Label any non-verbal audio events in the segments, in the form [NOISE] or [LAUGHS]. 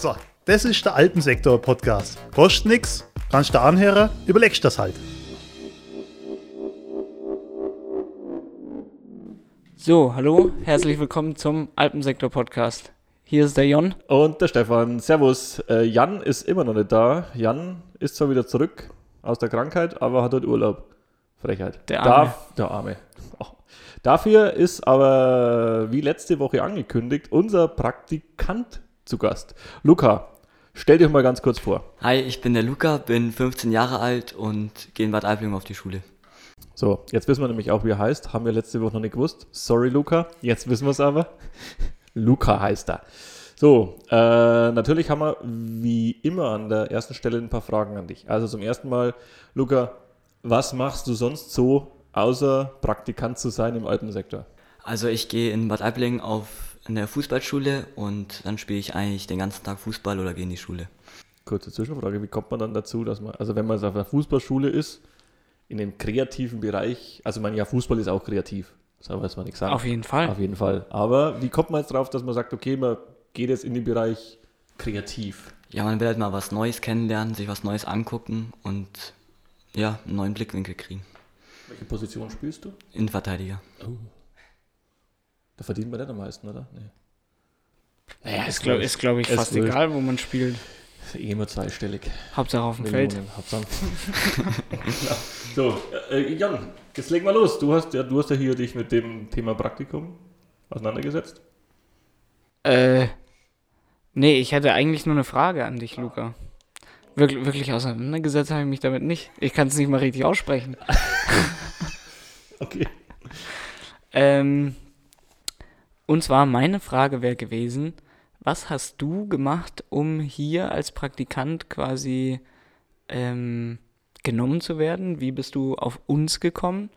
So, das ist der Alpensektor-Podcast. Kostet nix, kannst du anhören, überlegst das halt. So, hallo, herzlich willkommen zum Alpensektor-Podcast. Hier ist der Jon. Und der Stefan. Servus. Äh, Jan ist immer noch nicht da. Jan ist zwar wieder zurück aus der Krankheit, aber hat heute Urlaub. Frechheit. Der Arme. Darf, der Arme. [LAUGHS] Oh. Dafür ist aber, wie letzte Woche angekündigt, unser Praktikant zu Gast. Luca, stell dich mal ganz kurz vor. Hi, ich bin der Luca, bin 15 Jahre alt und gehe in Bad Aibling auf die Schule. So, jetzt wissen wir nämlich auch, wie er heißt. Haben wir letzte Woche noch nicht gewusst. Sorry, Luca. Jetzt wissen wir es aber. [LAUGHS] Luca heißt er. So, äh, natürlich haben wir wie immer an der ersten Stelle ein paar Fragen an dich. Also zum ersten Mal, Luca, was machst du sonst so, außer Praktikant zu sein im Alpensektor? Also ich gehe in Bad Aibling auf eine Fußballschule und dann spiele ich eigentlich den ganzen Tag Fußball oder gehe in die Schule. Kurze Zwischenfrage, wie kommt man dann dazu, dass man, also wenn man auf einer Fußballschule ist, in dem kreativen Bereich, also man ja, Fußball ist auch kreativ, so weiß man nichts sagen. Auf jeden Fall. Auf jeden Fall. Aber wie kommt man jetzt drauf, dass man sagt, okay, man geht jetzt in den Bereich kreativ? Ja, man will halt mal was Neues kennenlernen, sich was Neues angucken und ja, einen neuen Blickwinkel kriegen. Welche Position spielst du? Innenverteidiger. Da verdient man nicht am meisten, oder? Nee. Naja, ist, glaube ist, glaub ich, fast wurscht. egal, wo man spielt. Ist eh immer zweistellig. Hauptsache auf dem Feld. Hauptsache. ja. [LAUGHS] So, äh, Jan, jetzt leg mal los. Du hast, ja, du hast ja hier dich mit dem Thema Praktikum auseinandergesetzt. Äh, nee, ich hätte eigentlich nur eine Frage an dich, Luca. Wirklich, wirklich auseinandergesetzt habe ich mich damit nicht. Ich kann es nicht mal richtig aussprechen. [LAUGHS] [LAUGHS] Okay. Ähm, und zwar meine Frage wäre gewesen, was hast du gemacht, um hier als Praktikant quasi ähm, genommen zu werden? Wie bist du auf uns gekommen?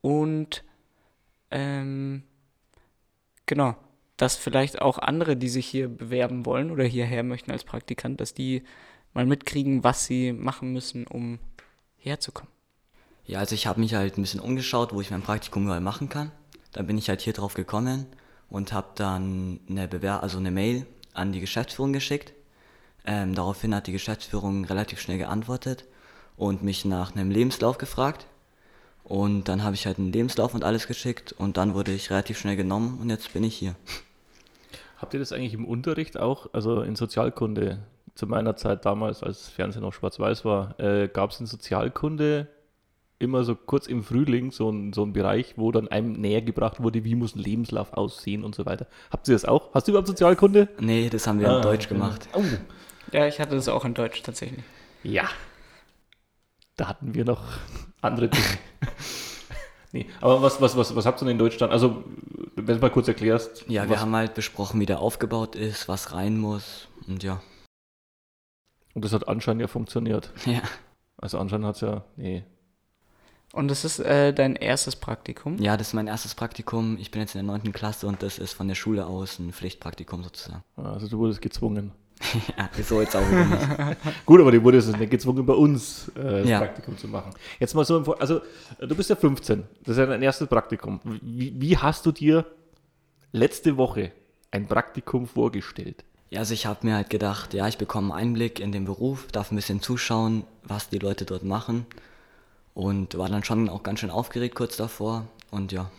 Und ähm, genau, dass vielleicht auch andere, die sich hier bewerben wollen oder hierher möchten als Praktikant, dass die mal mitkriegen, was sie machen müssen, um herzukommen. Ja, also ich habe mich halt ein bisschen umgeschaut, wo ich mein Praktikum überall machen kann. Dann bin ich halt hier drauf gekommen und habe dann eine Bewer also eine Mail an die Geschäftsführung geschickt. Ähm, daraufhin hat die Geschäftsführung relativ schnell geantwortet und mich nach einem Lebenslauf gefragt. Und dann habe ich halt einen Lebenslauf und alles geschickt und dann wurde ich relativ schnell genommen und jetzt bin ich hier. Habt ihr das eigentlich im Unterricht auch, also in Sozialkunde, zu meiner Zeit damals, als Fernsehen noch schwarz-weiß war, äh, gab es in Sozialkunde immer so kurz im Frühling so ein, so ein Bereich, wo dann einem näher gebracht wurde, wie muss ein Lebenslauf aussehen und so weiter. Habt ihr das auch? Hast du überhaupt Sozialkunde? Nee, das haben wir Ah, in Deutsch okay. gemacht. Oh, Ja, ich hatte das auch in Deutsch tatsächlich. ja. Da hatten wir noch andere Dinge. [LAUGHS] nee, aber was, was, was, was habt ihr denn in Deutsch dann? Also, wenn du mal kurz erklärst. Ja, wir was, haben halt besprochen, wie der aufgebaut ist, was rein muss und ja. Und das hat anscheinend ja funktioniert. Ja, Also anscheinend hat es ja, nee, Und das ist äh, dein erstes Praktikum? ja das ist mein erstes Praktikum. Ich bin jetzt in der 9. Klasse und das ist von der Schule aus ein Pflichtpraktikum sozusagen. also du wurdest gezwungen. [LAUGHS] Ja, so jetzt auch nicht. [LAUGHS] Gut, aber die wurde jetzt nicht gezwungen, bei uns äh, das Ja. Praktikum zu machen. Jetzt mal so, im Vor- also du bist ja 15, das ist ja dein erstes Praktikum. Wie, wie hast du dir letzte Woche ein Praktikum vorgestellt? Ja, also ich habe mir halt gedacht, ja, ich bekomme einen Einblick in den Beruf, darf ein bisschen zuschauen, was die Leute dort machen. Und war dann schon auch ganz schön aufgeregt kurz davor. Und ja,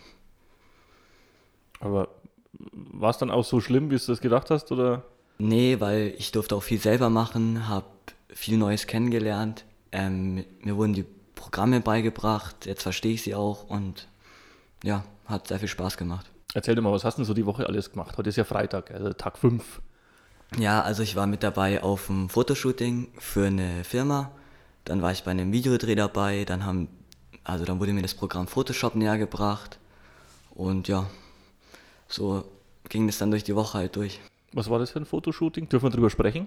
Aber war es dann auch so schlimm, wie du das gedacht hast? Oder? nee, weil ich durfte auch viel selber machen, habe viel Neues kennengelernt. Ähm, mir wurden die Programme beigebracht, jetzt verstehe ich sie auch und ja, hat sehr viel Spaß gemacht. Erzähl dir mal, was hast du denn so die Woche alles gemacht? Heute ist ja Freitag, also Tag 5. Ja, also ich war mit dabei auf einem Fotoshooting für eine Firma. Dann war ich bei einem Videodreh dabei. Dann haben, also dann wurde mir das Programm Photoshop näher gebracht. Und ja, so ging es dann durch die Woche halt durch. Was war das für ein Fotoshooting? Dürfen wir drüber sprechen?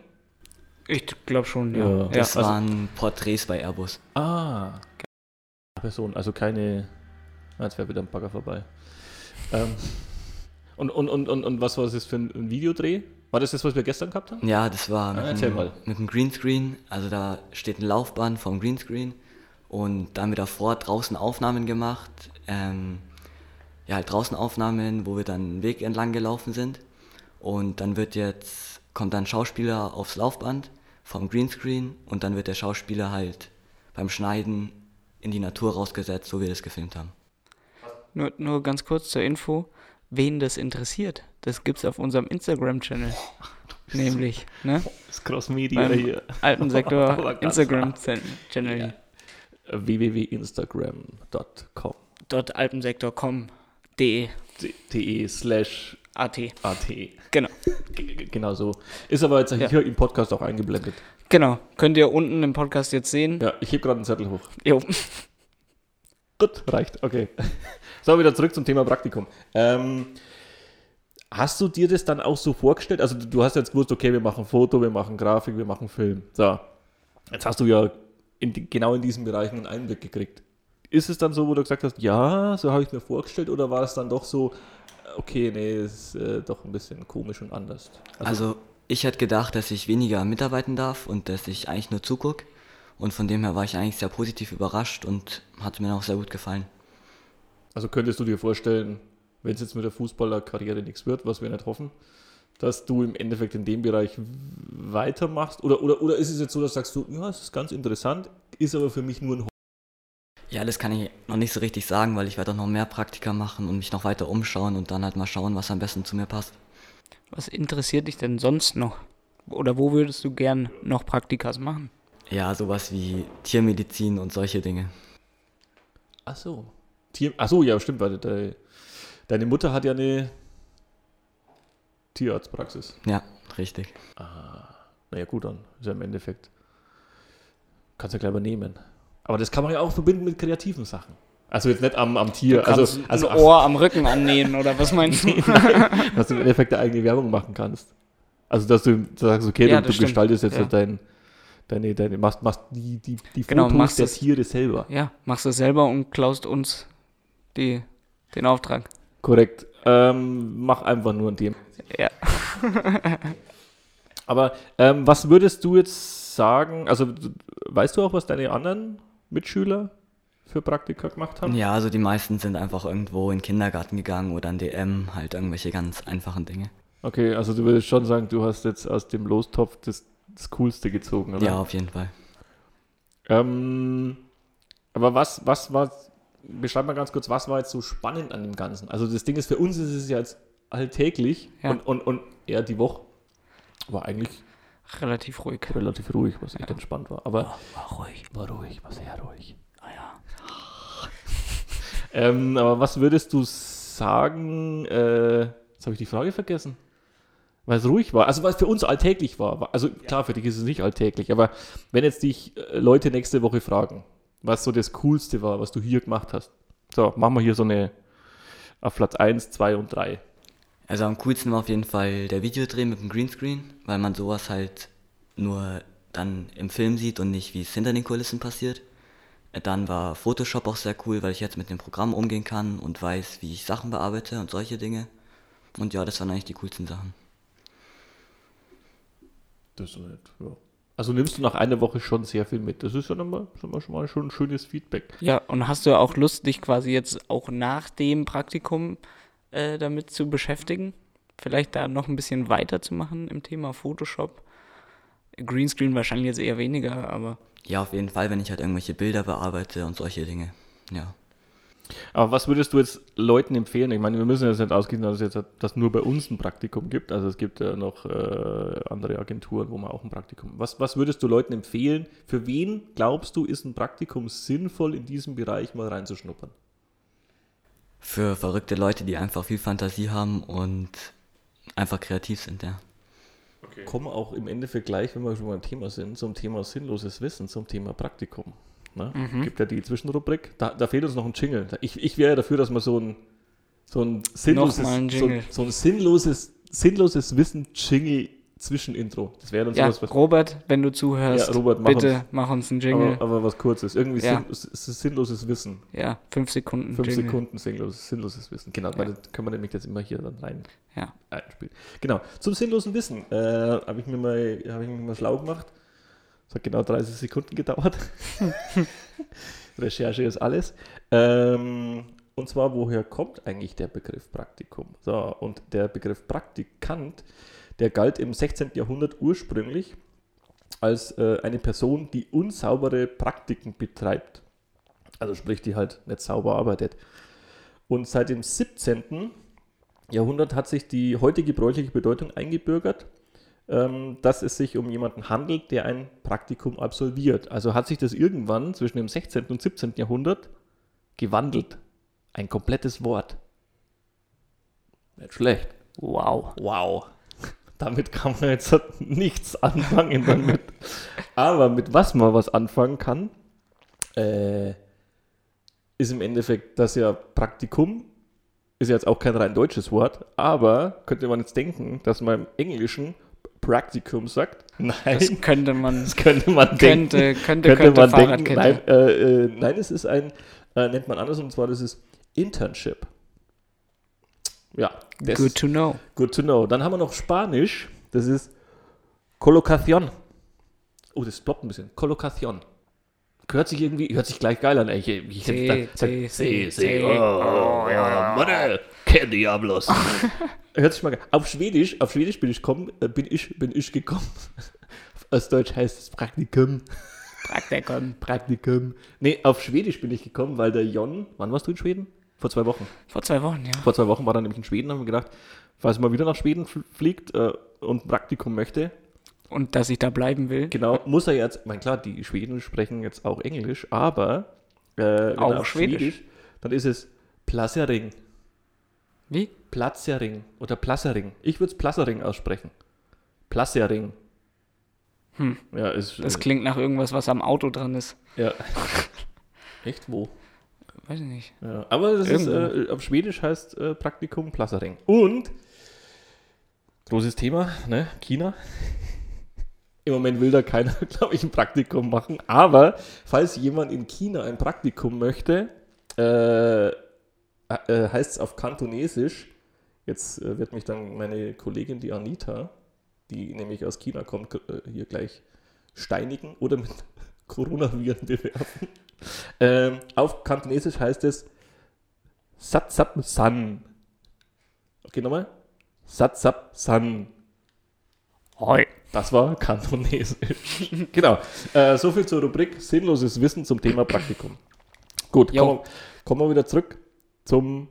Ich glaube schon, ja. Ja. ja. Das also- waren Porträts bei Airbus. Ah, Person, also keine. Jetzt wäre wieder ein Bagger vorbei. Ähm, und, und, und, und, und was war das für ein Videodreh? War das das, was wir gestern gehabt haben? Ja, das war mit, Ah, erzähl einem, mit einem Greenscreen. Also da steht ein Laufband vom Greenscreen. Und da haben wir davor draußen Aufnahmen gemacht. Ähm, ja, halt draußen Aufnahmen, wo wir dann einen Weg entlang gelaufen sind. Und dann wird jetzt kommt dann ein Schauspieler aufs Laufband vom Greenscreen und dann wird der Schauspieler halt beim Schneiden in die Natur rausgesetzt, so wie wir das gefilmt haben. Nur, nur ganz kurz zur Info, wen das interessiert, das gibt's auf unserem Instagram-Channel. Nämlich, ne? Das Cross-Media hier. alten Sektor [LAUGHS] ganz Instagram-Channel. Ja. www.instagram.com Dort alpensektor.com.de de slash AT. at. Genau. G- Genau so. Ist aber jetzt Ja. hier im Podcast auch eingeblendet. Genau. Könnt ihr unten im Podcast jetzt sehen. Ja, ich heb gerade einen Zettel hoch. Jo. Gut, reicht. Okay. [LAUGHS] So, wieder zurück zum Thema Praktikum. Ähm, hast du dir das dann auch so vorgestellt? Also, du hast jetzt gewusst, okay, wir machen Foto, wir machen Grafik, wir machen Film. So. Jetzt hast du ja in die, genau in diesen Bereichen einen Einblick gekriegt. Ist es dann so, wo du gesagt hast, ja, so habe ich mir vorgestellt, oder war es dann doch so, okay, nee, ist äh, doch ein bisschen komisch und anders? Also ich hätte gedacht, dass ich weniger mitarbeiten darf und dass ich eigentlich nur zugucke. Und von dem her war ich eigentlich sehr positiv überrascht und hat mir auch sehr gut gefallen. Also könntest du dir vorstellen, wenn es jetzt mit der Fußballerkarriere nichts wird, was wir nicht hoffen, dass du im Endeffekt in dem Bereich weitermachst? Oder, oder, oder ist es jetzt so, dass sagst du, ja, es ist ganz interessant, ist aber für mich nur ein Hobby? Ja, das kann ich noch nicht so richtig sagen, weil ich werde auch noch mehr Praktika machen und mich noch weiter umschauen und dann halt mal schauen, was am besten zu mir passt. Was interessiert dich denn sonst noch? Oder wo würdest du gern noch Praktikas machen? Ja, sowas wie Tiermedizin und solche Dinge. Ach so. Tier, ach so, ja, stimmt, weil de, deine Mutter hat ja eine Tierarztpraxis. Ja, richtig. Naja, gut, dann ist ja im Endeffekt. Kannst ja gleich übernehmen. Aber das kann man ja auch verbinden mit kreativen Sachen. Also jetzt nicht am, am Tier. Also, also ein Ohr am Rücken annähen oder was meinst du? [LAUGHS] dass du im Endeffekt eine eigene Werbung machen kannst. Also, dass du sagst, okay, Ja, du, du gestaltest jetzt Ja. dein, deine, deine, machst, machst die, die, die Genau, Fotos machst der das- Tiere selber. ja, machst das selber und klaust uns die, den Auftrag. Korrekt. Ähm, mach einfach nur ein Thema. Ja. [LAUGHS] Aber ähm, was würdest du jetzt sagen? Also, weißt du auch, was deine anderen Mitschüler für Praktika gemacht haben? Ja, also die meisten sind einfach irgendwo in den Kindergarten gegangen oder in DM, halt irgendwelche ganz einfachen Dinge. Okay, also du würdest schon sagen, du hast jetzt aus dem Lostopf das, das Coolste gezogen, oder? Ja, auf jeden Fall. Ähm, aber was, was war, beschreib mal ganz kurz, was war jetzt so spannend an dem Ganzen? Also das Ding ist, für uns ist es ja jetzt alltäglich Ja. und, und, und eher die Woche war eigentlich Relativ ruhig. relativ ruhig, was echt entspannt war. Aber War ruhig. war ruhig, war sehr ruhig. Ah ja. [LAUGHS] Ähm, aber was würdest du sagen, äh, jetzt habe ich die Frage vergessen. Weil es ruhig war, also weil es für uns alltäglich war. War- Also klar, für dich ist es nicht alltäglich, aber wenn jetzt dich äh, Leute nächste Woche fragen, was so das Coolste war, was du hier gemacht hast. So, machen wir hier so eine auf Platz 1, 2 und 3. Also am coolsten war auf jeden Fall der Videodreh mit dem Greenscreen, weil man sowas halt nur dann im Film sieht und nicht, wie es hinter den Kulissen passiert. Dann war Photoshop auch sehr cool, weil ich jetzt mit dem Programm umgehen kann und weiß, wie ich Sachen bearbeite und solche Dinge. Und ja, das waren eigentlich die coolsten Sachen. Das ist nicht, ja. Also nimmst du nach einer Woche schon sehr viel mit. Das ist ja nochmal, schon mal, schon mal schon ein schönes Feedback. Ja, und hast du auch Lust, dich quasi jetzt auch nach dem Praktikum äh, damit zu beschäftigen? Vielleicht da noch ein bisschen weiterzumachen im Thema Photoshop? Greenscreen wahrscheinlich jetzt eher weniger, aber Ja, auf jeden Fall, wenn ich halt irgendwelche Bilder bearbeite und solche Dinge. Ja. Aber was würdest du jetzt Leuten empfehlen? Ich meine, wir müssen jetzt nicht ausgehen, dass es jetzt dass nur bei uns ein Praktikum gibt. Also es gibt ja noch äh, andere Agenturen, wo man auch ein Praktikum. Was, was würdest du Leuten empfehlen? Für wen glaubst du, ist ein Praktikum sinnvoll, in diesem Bereich mal reinzuschnuppern? Für verrückte Leute, die einfach viel Fantasie haben und einfach kreativ sind, ja. Kommen auch im Endeffekt gleich, wenn wir schon beim Thema sind, zum Thema sinnloses Wissen, zum Thema Praktikum. Ne? Gibt ja die Zwischenrubrik. Da, da fehlt uns noch ein Jingle. Ich, ich wäre ja dafür, dass man so ein, so ein sinnloses, ein so, so ein sinnloses, sinnloses Wissen-Jingle Zwischenintro. Das wäre dann ja, sowas, was Robert, wenn du zuhörst, Ja, Robert, mach bitte uns- mach uns einen Jingle. aber, aber was kurzes. Irgendwie Ja. sinn, sinnloses Wissen. ja, fünf Sekunden Fünf Jingle. Sekunden sinnloses, sinnloses Wissen. Genau, weil das können wir nämlich jetzt immer hier dann rein Ja. einspielen. Genau, zum sinnlosen Wissen äh, habe ich, mir mal- hab ich mich mal schlau gemacht. Das hat genau 30 Sekunden gedauert. [LAUGHS] Recherche ist alles. Ähm, und zwar, woher kommt eigentlich der Begriff Praktikum? So, und der Begriff Praktikant, der galt im 16. Jahrhundert ursprünglich als äh, eine Person, die unsaubere Praktiken betreibt. Also sprich, die halt nicht sauber arbeitet. Und seit dem 17. Jahrhundert hat sich die heute gebräuchliche Bedeutung eingebürgert, dass es sich um jemanden handelt, der ein Praktikum absolviert. Also hat sich das irgendwann zwischen dem 16. und 17. Jahrhundert gewandelt. Ein komplettes Wort. Nicht schlecht. Wow. Wow. Damit kann man jetzt nichts anfangen damit. Aber mit was man was anfangen kann, äh, ist im Endeffekt das ja Praktikum. Ist ja jetzt auch kein rein deutsches Wort, aber könnte man jetzt denken, dass man im Englischen Praktikum sagt. Nein, Das könnte man. das könnte man denken. Könnte, könnte, könnte, man denken. Nein, äh, äh, nein, es ist ein, äh, nennt man anders, und zwar das ist Internship. Ja, Good to know. Good to know. Dann haben wir noch Spanisch. Das ist Colocación. Oh, das ploppt ein bisschen. Colocación. Hört sich irgendwie, hört sich gleich geil an. Ich, ich, Sí, da- sí, sí, sí, sí. sí. Que diablos. [LAUGHS] hört sich mal. Auf Schwedisch, auf Schwedisch bin ich gekommen, äh, bin ich, bin ich gekommen. [LAUGHS] Aus Deutsch heißt es Praktikum. Praktikum. [LAUGHS] Praktikum. Nee, auf Schwedisch bin ich gekommen, weil der Jon, wann warst du in Schweden? Vor zwei Wochen. Vor zwei Wochen, ja. Vor zwei Wochen war er nämlich in Schweden, haben wir gedacht, falls er mal wieder nach Schweden fl- fliegt äh, und ein Praktikum möchte, Und dass ich da bleiben will. genau, muss er jetzt, ich meine klar, die Schweden sprechen jetzt auch Englisch, aber äh, Auch auf Schwedisch. dann ist es Plassering. Wie? Platzering oder Plassering. Ich würde es Plassering aussprechen. Plassering. Hm. Ja, ist. Das äh, klingt nach irgendwas, was am Auto dran ist. ja. [LAUGHS] Echt wo? Weiß ich nicht. Ja, aber das ist, äh, auf Schwedisch heißt äh, Praktikum Plassering. Und großes Thema, ne? China. [LAUGHS] Im Moment will da keiner, [LAUGHS] glaube ich, ein Praktikum machen. Aber falls jemand in China ein Praktikum möchte, äh, äh, heißt es auf Kantonesisch. Jetzt äh, wird mich dann meine Kollegin, die Anita, die nämlich aus China kommt, äh, hier gleich steinigen oder mit [LAUGHS] Coronaviren bewerfen. Ähm, auf Kantonesisch heißt es Satsap San. Okay, nochmal. Satsap San. Hoi. Das war Kantonesisch. [LAUGHS] genau. Äh, so viel zur Rubrik Sinnloses Wissen zum Thema Praktikum. Gut, kommen kommen wir wieder zurück zum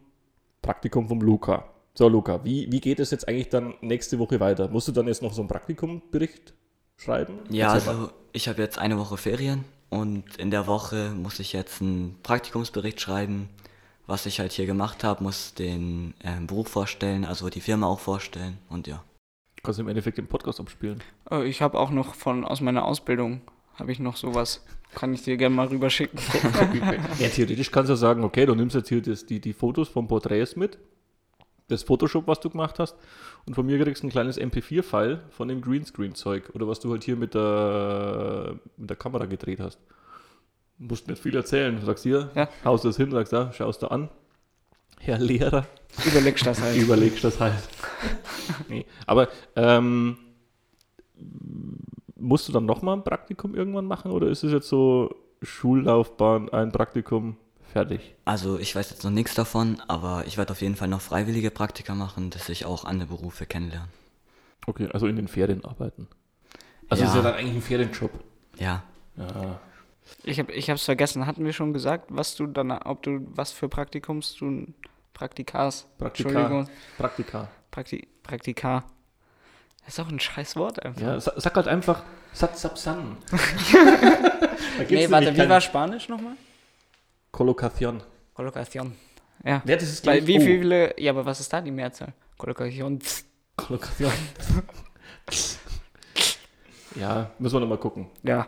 Praktikum vom Luca. So, Luca, wie, wie geht es jetzt eigentlich dann nächste Woche weiter? Musst du dann jetzt noch so einen Praktikumbericht schreiben? Ja, Erzähl mal. also ich habe jetzt eine Woche Ferien und in der Woche muss ich jetzt einen Praktikumsbericht schreiben, was ich halt hier gemacht habe, muss den ähm, Beruf vorstellen, also die Firma auch vorstellen und ja. Kannst du im Endeffekt den Podcast abspielen. Oh, ich habe auch noch von aus meiner Ausbildung habe ich noch sowas. Kann ich dir gerne mal rüberschicken. [LAUGHS] ja, theoretisch kannst du sagen, okay, du nimmst jetzt hier das, die, die Fotos vom Porträts mit, das Photoshop, was du gemacht hast, und von mir kriegst du ein kleines MP4-File von dem Greenscreen-Zeug oder was du halt hier mit der, mit der Kamera gedreht hast. Du musst nicht viel erzählen. Du sagst hier, Ja. haust das hin, sagst da, schaust du an. Herr Lehrer, Überlegst das halt. überlegst das halt. [LAUGHS] nee. Aber ähm, musst du dann nochmal ein Praktikum irgendwann machen oder ist es jetzt so Schullaufbahn, ein Praktikum, fertig? Also ich weiß jetzt noch nichts davon, aber ich werde auf jeden Fall noch freiwillige Praktika machen, dass ich auch andere Berufe kennenlerne. Okay, also in den Ferien arbeiten. Also Ja. ist ja dann eigentlich ein Ferienjob. Ja, Ja. Ich habe ich hab's vergessen. Hatten wir schon gesagt, was du dann, ob du was für Praktikums du Praktikas. Praktika. Entschuldigung. Praktika. Prakti, Praktika. Das ist auch ein scheiß Wort einfach. Ja, sa- sag halt einfach Satsapsan. [LAUGHS] nee, warte, wie war Spanisch nochmal? Kolokation. Kolokation. Ja. Ja, das ist Weil, gleich wie viele, ja, aber was ist da die Mehrzahl? Kolokation. Kolokation. ja, müssen wir nochmal gucken. Ja,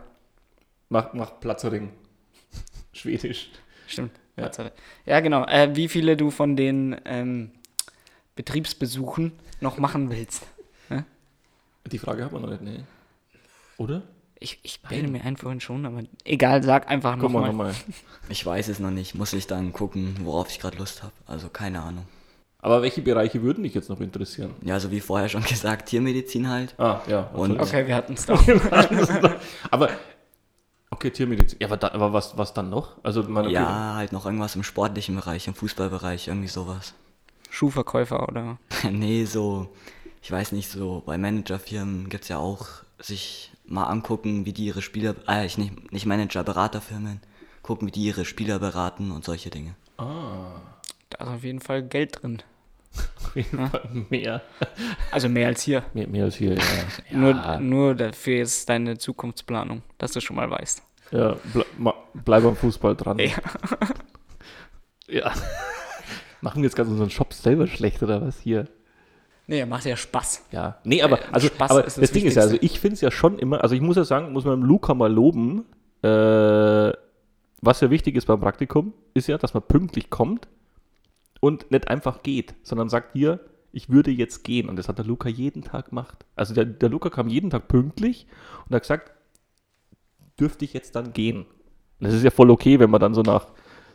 Mach, mach Platzering. Schwedisch. stimmt. Ja. Ja, ja genau. Äh, wie viele du von den ähm, Betriebsbesuchen noch machen willst? Die Frage hat man noch nicht, ne? Oder? Ich, ich bilde mir ein vorhin schon, aber egal, sag einfach Guck mal nochmal. nochmal. [LAUGHS] ich weiß es noch nicht, muss ich dann gucken, worauf ich gerade Lust habe. Also keine Ahnung. Aber welche Bereiche würden dich jetzt noch interessieren? Ja, also wie vorher schon [LAUGHS] gesagt, Tiermedizin halt. Ah, ja. Und- Okay, [LAUGHS] wir hatten es doch. aber, okay, Tiermedizin. Ja, aber, da, aber was, was dann noch? Also, meine, okay, Ja, halt noch irgendwas im sportlichen Bereich, im Fußballbereich, irgendwie sowas. Schuhverkäufer oder. nee, so ich weiß nicht, so bei Managerfirmen gibt es ja auch sich mal angucken, wie die ihre Spieler, äh, ich nicht, nicht Manager, Beraterfirmen, gucken, wie die ihre Spieler beraten und solche Dinge. Da ist auf jeden Fall Geld drin. Auf jeden Fall mehr. Also mehr als hier. mehr. Mehr als hier, ja. [LAUGHS] Nur, nur dafür ist deine Zukunftsplanung, dass du schon mal weißt. Ja, ble bleib am Fußball dran. Ja. [LAUGHS] Ja. Machen wir jetzt gerade unseren Shop selber schlecht oder was hier? Nee, macht ja Spaß. Ja. Nee, aber, also, Spaß aber das, das Ding ist ja, also ich finde es ja schon immer, also ich muss ja sagen, muss man dem Luca mal loben, äh, was ja wichtig ist beim Praktikum, ist ja, dass man pünktlich kommt und nicht einfach geht, sondern sagt hier, ich würde jetzt gehen. Und das hat der Luca jeden Tag gemacht. Also der, der Luca kam jeden Tag pünktlich und hat gesagt, dürfte ich jetzt dann gehen. Und das ist ja voll okay, wenn man dann so nach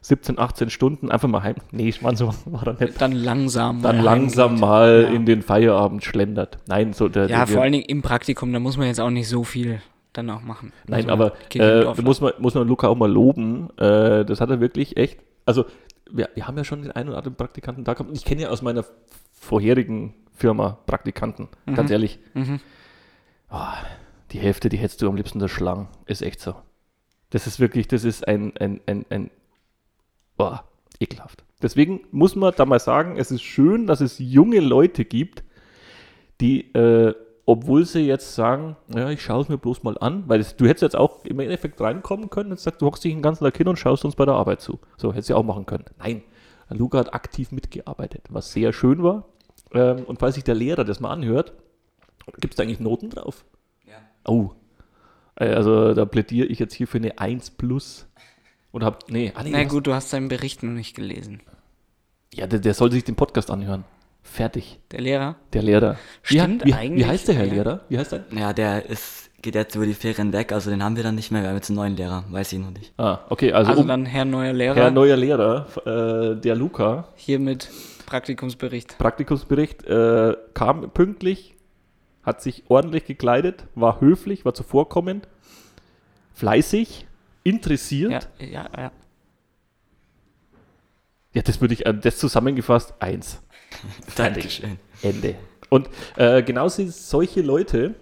17, 18 Stunden einfach mal heim. Nee, ich meine, so war er nicht. Dann langsam. Dann langsam heimgeht. mal Ja. in den Feierabend schlendert. Nein, so der. Ja, der, vor allen Dingen im Praktikum, da muss man jetzt auch nicht so viel dann auch machen. Nein, Also, aber äh, muss man, muss man Luca auch mal loben. Äh, das hat er wirklich echt. Also, wir, wir haben ja schon den einen oder anderen Praktikanten da gehabt. Ich kenne ja aus meiner vorherigen Firma Praktikanten, ganz ehrlich. Mhm. Oh, die Hälfte, die hättest du am liebsten erschlagen. Ist echt so. Das ist wirklich, das ist ein, ein, ein, ein oh, ekelhaft. Deswegen muss man da mal sagen, es ist schön, dass es junge Leute gibt, die, äh, obwohl sie jetzt sagen, ja, ich schaue es mir bloß mal an, weil es, du hättest jetzt auch im Endeffekt reinkommen können und sagst, du hockst dich den ganzen Tag hin und schaust uns bei der Arbeit zu. So, hättest du auch machen können. Nein, Luca hat aktiv mitgearbeitet, was sehr schön war. Ähm, und falls sich der Lehrer das mal anhört, gibt es da eigentlich Noten drauf? Ja. Oh. Äh, Also da plädiere ich jetzt hier für eine 1 plus. Und hab, nee, ah, nee Na gut, du hast seinen Bericht noch nicht gelesen. Ja, der, der soll sich den Podcast anhören. Fertig. Der Lehrer? Der Lehrer. Stimmt wie, wie, eigentlich, Wie heißt der Herr ja. Lehrer? Wie heißt der? Ja, der ist, geht jetzt über die Ferien weg, also den haben wir dann nicht mehr. Wir haben jetzt einen neuen Lehrer, weiß ich noch nicht. Ah, okay, also, Also um, dann Herr neuer Lehrer, Herr neuer Lehrer, äh, der Luca, hiermit Praktikumsbericht. Praktikumsbericht, äh, kam pünktlich, hat sich ordentlich gekleidet, war höflich, war zuvorkommend, fleißig, interessiert. Ja, ja, ja. Ja, das würde ich, äh, das zusammengefasst, eins. Fertig. [LAUGHS] Dankeschön. Ende. Und äh, genau solche Leute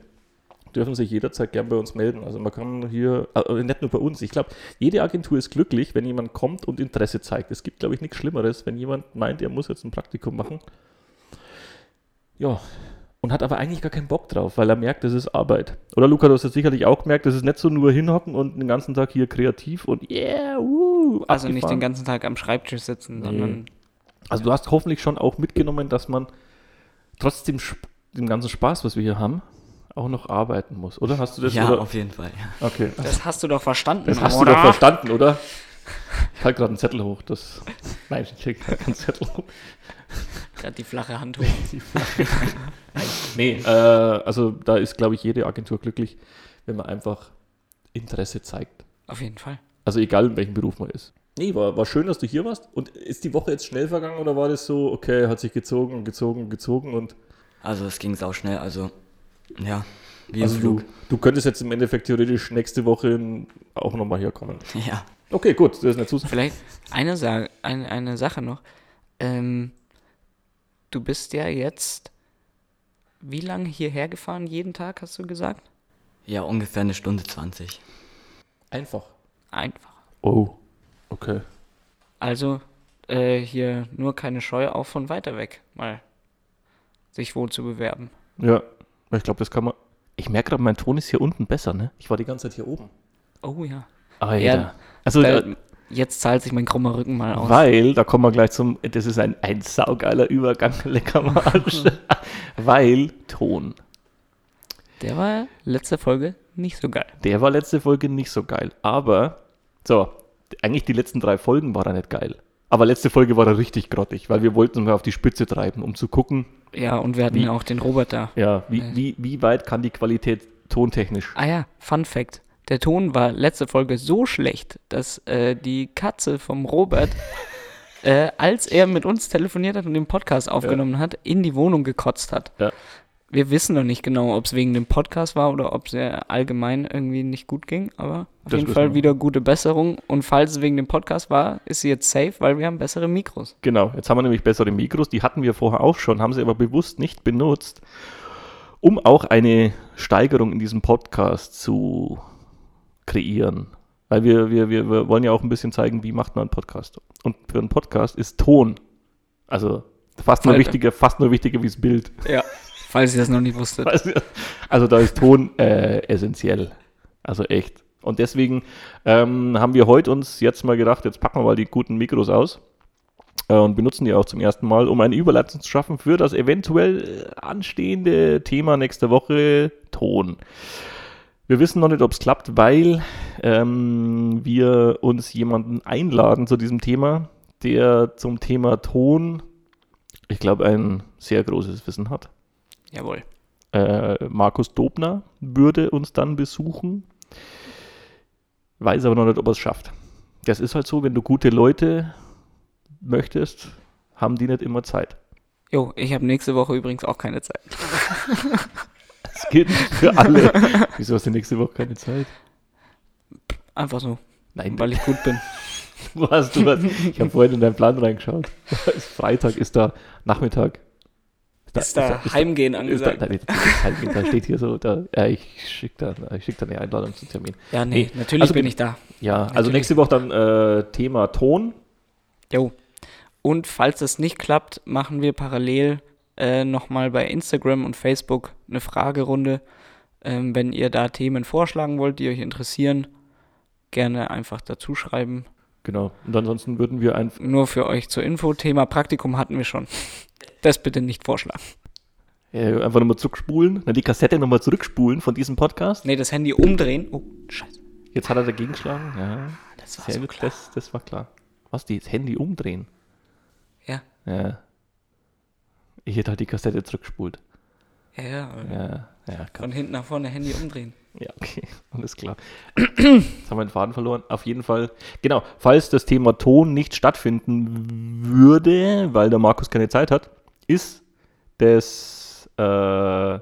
dürfen sich jederzeit gern bei uns melden. Also man kann hier, äh, nicht nur bei uns, ich glaube, jede Agentur ist glücklich, wenn jemand kommt und Interesse zeigt. Es gibt, glaube ich, nichts Schlimmeres, wenn jemand meint, er muss jetzt ein Praktikum machen. Ja, und hat aber eigentlich gar keinen Bock drauf, weil er merkt, das ist Arbeit. Oder Luca, du hast das sicherlich auch gemerkt, das ist nicht so nur hinhocken und den ganzen Tag hier kreativ und yeah, uh, Also nicht den ganzen Tag am Schreibtisch sitzen, sondern Also du hast hoffentlich schon auch mitgenommen, dass man trotzdem Sp- dem ganzen Spaß, was wir hier haben, auch noch arbeiten muss, oder? Hast du das? Ja, oder? auf jeden Fall. Ja. Okay. das hast du doch verstanden, Das hast oder? du doch verstanden, oder? Ich halte gerade einen Zettel hoch. Das Nein, ich krieg gerade keinen Zettel hoch. Gerade die flache Hand [LAUGHS] hoch. Nee, äh, also da ist, glaube ich, jede Agentur glücklich, wenn man einfach Interesse zeigt. Auf jeden Fall. Also egal, in welchem Beruf man ist. Nee, war, war schön, dass du hier warst. Und ist die Woche jetzt schnell vergangen oder war das so, okay, hat sich gezogen und gezogen und gezogen und Also es ging sau schnell, also ja, wie also im du, Flug. du könntest jetzt im Endeffekt theoretisch nächste Woche auch nochmal herkommen. [LAUGHS] Ja. Okay, gut, das ist eine Zusage. Vielleicht eine, Sa eine, eine Sache noch. Ähm, du bist ja jetzt wie lange hierher gefahren? Jeden Tag, hast du gesagt? Ja, ungefähr eine Stunde 20. Einfach. Einfach. Oh, okay. Also äh, hier nur keine Scheu, auch von weiter weg mal sich wohl zu bewerben. Ja, ich glaube, das kann man. Ich merke gerade, mein Ton ist hier unten besser, ne? Ich war die ganze Zeit hier oben. Oh ja. Alter. Ja, also, Da, äh, jetzt zahlt sich mein krummer Rücken mal aus. weil, da kommen wir gleich zum. Das ist ein, ein saugeiler Übergang, [LAUGHS] lecker Marsch. [LAUGHS] weil Ton. Der war letzte Folge nicht so geil. Der war letzte Folge nicht so geil. Aber, so, eigentlich die letzten drei Folgen war er nicht geil. Aber letzte Folge war er richtig grottig, weil wir wollten mal auf die Spitze treiben, um zu gucken, Ja, und wir hatten Wie- ja auch den Robert da. ja, wie, wie, wie weit kann die Qualität tontechnisch. Ah ja, Fun Fact. Der Ton war letzte Folge so schlecht, dass äh, die Katze vom Robert, [LAUGHS] äh, als er mit uns telefoniert hat und den Podcast aufgenommen hat, in die Wohnung gekotzt hat. Ja. wir wissen noch nicht genau, ob es wegen dem Podcast war oder ob es ja allgemein irgendwie nicht gut ging, aber auf Das jeden Fall wir. wieder gute Besserung. Und falls es wegen dem Podcast war, ist sie jetzt safe, weil wir haben bessere Mikros. Genau, jetzt haben wir nämlich bessere Mikros, die hatten wir vorher auch schon, haben sie aber bewusst nicht benutzt, um auch eine Steigerung in diesem Podcast zu kreieren. Weil wir, wir, wir, wir wollen ja auch ein bisschen zeigen, wie macht man einen Podcast. Und für einen Podcast ist Ton, also fast nur wichtiger, fast nur wichtiger wie das Bild. Ja. Falls ihr das noch nicht wusstet. [LAUGHS] Also, also da ist Ton äh, essentiell. Also echt. Und deswegen ähm, haben wir heute uns jetzt mal gedacht, jetzt packen wir mal die guten Mikros aus äh, und benutzen die auch zum ersten Mal, um eine Überleitung zu schaffen für das eventuell äh, anstehende Thema nächste Woche Ton. Wir wissen noch nicht, ob es klappt, weil ähm, wir uns jemanden einladen zu diesem Thema, der zum Thema Ton, ich glaube, ein sehr großes Wissen hat. Jawohl. Äh, Markus Dobner würde uns dann besuchen. Weiß aber noch nicht, ob er es schafft. Das ist halt so, wenn du gute Leute möchtest, haben die nicht immer Zeit. Jo, ich habe nächste Woche übrigens auch keine Zeit. [LAUGHS] Gilt nicht für alle. Wieso hast du nächste Woche keine Zeit? Einfach so, Nein, weil ich gut bin. [LAUGHS] du hast du hast, Ich habe vorhin in deinen Plan reingeschaut. Freitag ist da Nachmittag. Ist da Heimgehen ist da, angesagt? das ist halt, da steht hier so, da, ja, ich schicke da, schick da eine Einladung zum Termin. Ja, nee, Nee, natürlich also bin ich da. Ja, also Natürlich. nächste Woche dann äh, Thema Ton. Jo. Und falls das nicht klappt, machen wir parallel äh, nochmal bei Instagram und Facebook eine Fragerunde. Ähm, wenn ihr da Themen vorschlagen wollt, die euch interessieren, gerne einfach dazu schreiben. Genau. Und ansonsten würden wir einfach. Nur für euch zur Info, Thema Praktikum hatten wir schon. Das bitte nicht vorschlagen. Äh, einfach nochmal zurückspulen, dann die Kassette nochmal zurückspulen von diesem Podcast. Nee, das Handy umdrehen. Oh, scheiße. Jetzt hat er dagegen geschlagen. Ja, Das war so klar. Das, das war klar. Was, die das Handy umdrehen? Ja, Ja. Ich hätte halt die Kassette zurückgespult. ja, ja. Ja, Von hinten nach vorne Handy umdrehen. Ja, okay, [LAUGHS] alles klar. Jetzt haben wir den Faden verloren. Auf jeden Fall, genau, falls das Thema Ton nicht stattfinden würde, weil der Markus keine Zeit hat, ist das äh,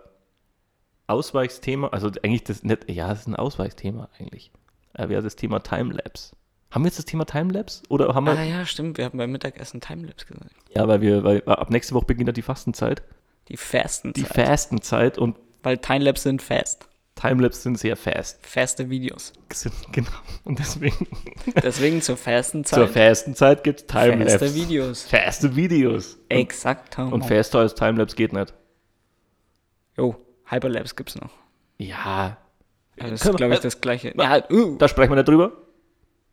Ausweichsthema, also eigentlich das nicht, ja, das ist ein Ausweichsthema eigentlich. Äh, Wäre das Thema Timelapse. Haben wir jetzt das Thema Timelapse? Oder haben wir. Ah ja, stimmt. Wir haben beim Mittagessen Timelapse gesagt. Ja, weil wir, weil ab nächste Woche beginnt ja die Fastenzeit. Die fasten Die Fastenzeit und Weil Timelapse sind fast. Timelapse sind sehr fast. Faste Videos. Genau. Und deswegen [LAUGHS] Deswegen zur fasten zur Zeit. Fastenzeit gibt es Timelapse. Faste Videos. Faste Videos. Und, Exakt. und faster als Timelapse geht nicht. Jo, Hyperlapse gibt's noch. Ja. Das ist, glaube ich, das gleiche. Ja, uh, Da sprechen wir nicht drüber.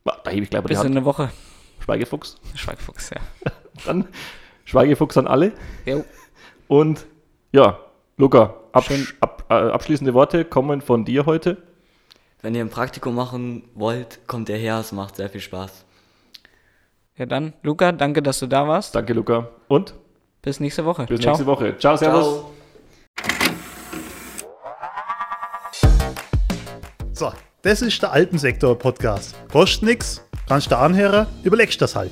Da hebe ich gleich mal die bis in Hand. eine Woche. Schweigefuchs. Schweigfuchs, ja. [LAUGHS] Dann Schweigefuchs an alle. Jo, Und ja, Luca, absch ab, äh, abschließende Worte kommen von dir heute. Wenn ihr ein Praktikum machen wollt, kommt ihr her, es macht sehr viel Spaß. ja dann, Luca, danke, dass du da warst. Danke, Luca. Und Bis nächste Woche. bis Ciao. nächste Woche. Ciao, Servus. Ciao. So, das ist der Alpensektor-Podcast. Kostet nix, kannst du anhören, überlegst das halt.